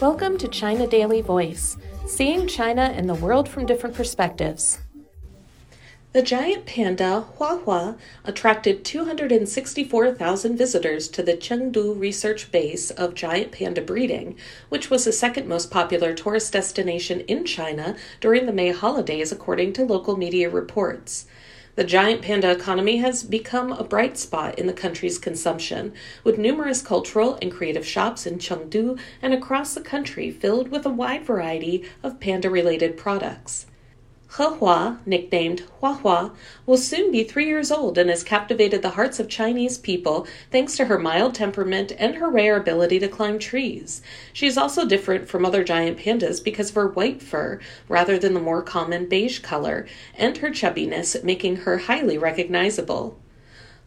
Welcome to China Daily Voice, seeing China and the world from different perspectives. The giant panda, Huahua, attracted 264,000 visitors to the Chengdu research base of giant panda breeding, which was the second most popular tourist destination in China during the May holidays, according to local media reports. The giant panda economy has become a bright spot in the country's consumption, with numerous cultural and creative shops in Chengdu and across the country filled with a wide variety of panda related products. Hua, nicknamed Huahua, will soon be three years old and has captivated the hearts of Chinese people thanks to her mild temperament and her rare ability to climb trees. She is also different from other giant pandas because of her white fur rather than the more common beige color, and her chubbiness, making her highly recognizable.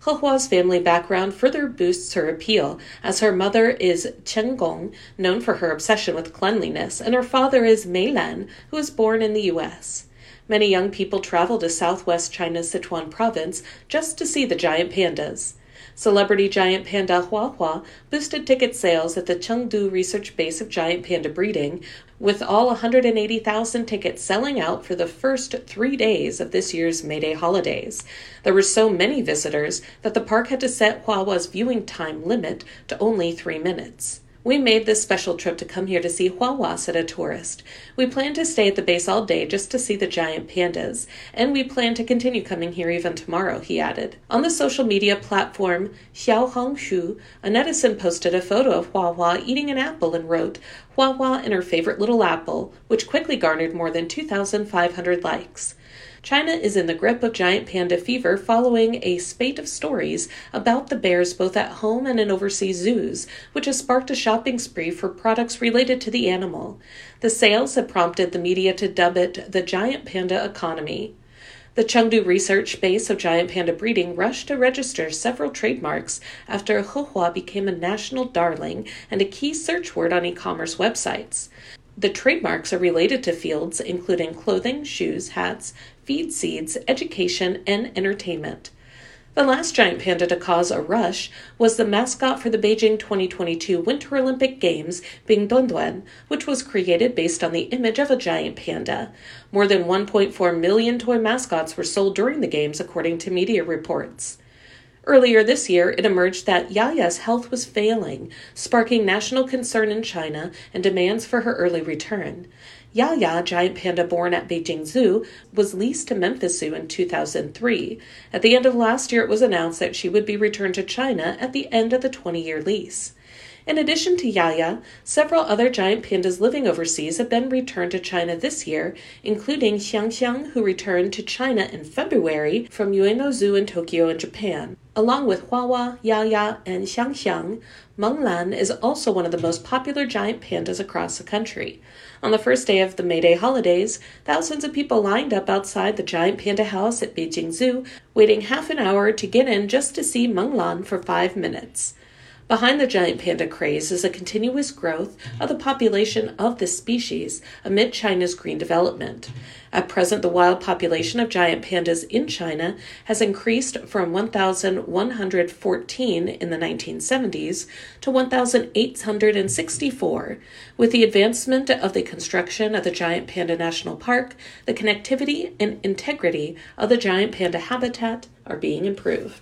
He Hua's family background further boosts her appeal, as her mother is Chenggong, known for her obsession with cleanliness, and her father is Meilan, who was born in the U.S. Many young people travel to southwest China's Sichuan province just to see the giant pandas. Celebrity giant panda Hua Hua boosted ticket sales at the Chengdu research base of giant panda breeding, with all 180,000 tickets selling out for the first three days of this year's May Day holidays. There were so many visitors that the park had to set Hua Hua's viewing time limit to only three minutes. We made this special trip to come here to see Huahua, said a tourist. We plan to stay at the base all day just to see the giant pandas, and we plan to continue coming here even tomorrow, he added. On the social media platform Xiaohongshu, a netizen posted a photo of Huahua eating an apple and wrote, Huahua and her favorite little apple, which quickly garnered more than 2,500 likes. China is in the grip of giant panda fever following a spate of stories about the bears both at home and in overseas zoos, which has sparked a shopping spree for products related to the animal. The sales have prompted the media to dub it the giant panda economy. The Chengdu research base of giant panda breeding rushed to register several trademarks after He Hua became a national darling and a key search word on e commerce websites. The trademarks are related to fields including clothing, shoes, hats, feed seeds, education, and entertainment. The last giant panda to cause a rush was the mascot for the Beijing 2022 Winter Olympic Games, Bing Dwen Dwen, which was created based on the image of a giant panda. More than 1.4 million toy mascots were sold during the Games, according to media reports. Earlier this year, it emerged that Yaya's health was failing, sparking national concern in China and demands for her early return. Yaya, giant panda born at Beijing Zoo, was leased to Memphis Zoo in 2003. At the end of last year, it was announced that she would be returned to China at the end of the 20 year lease. In addition to Yaya, several other giant pandas living overseas have been returned to China this year, including Xiangxiang, who returned to China in February from Ueno Zoo in Tokyo in Japan. Along with Huahua, Yaya, and Xiangxiang, Menglan is also one of the most popular giant pandas across the country. On the first day of the May Day holidays, thousands of people lined up outside the giant panda house at Beijing Zoo, waiting half an hour to get in just to see Menglan for five minutes. Behind the giant panda craze is a continuous growth of the population of this species amid China's green development. At present, the wild population of giant pandas in China has increased from 1,114 in the 1970s to 1,864. With the advancement of the construction of the Giant Panda National Park, the connectivity and integrity of the giant panda habitat are being improved.